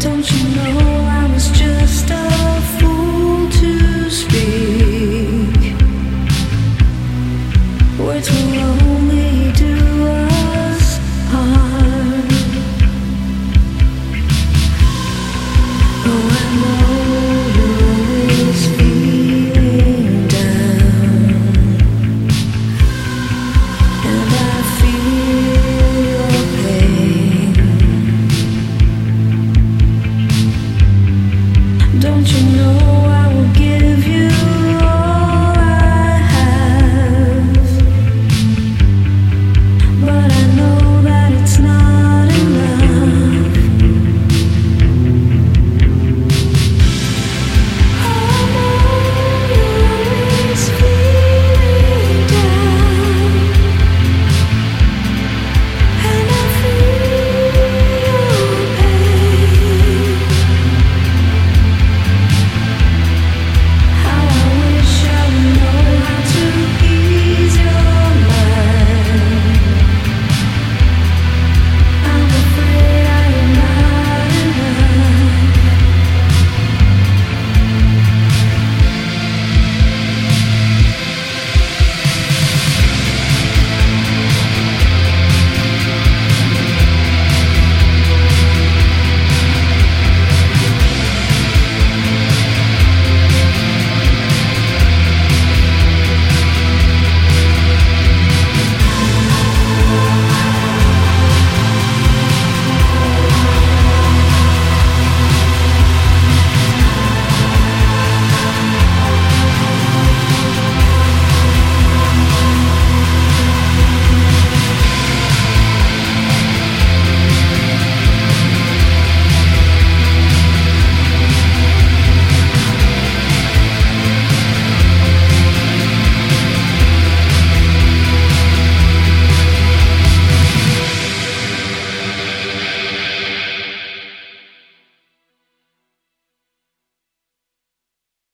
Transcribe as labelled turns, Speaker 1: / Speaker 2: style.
Speaker 1: Don't you know I was just a fool? don't you know?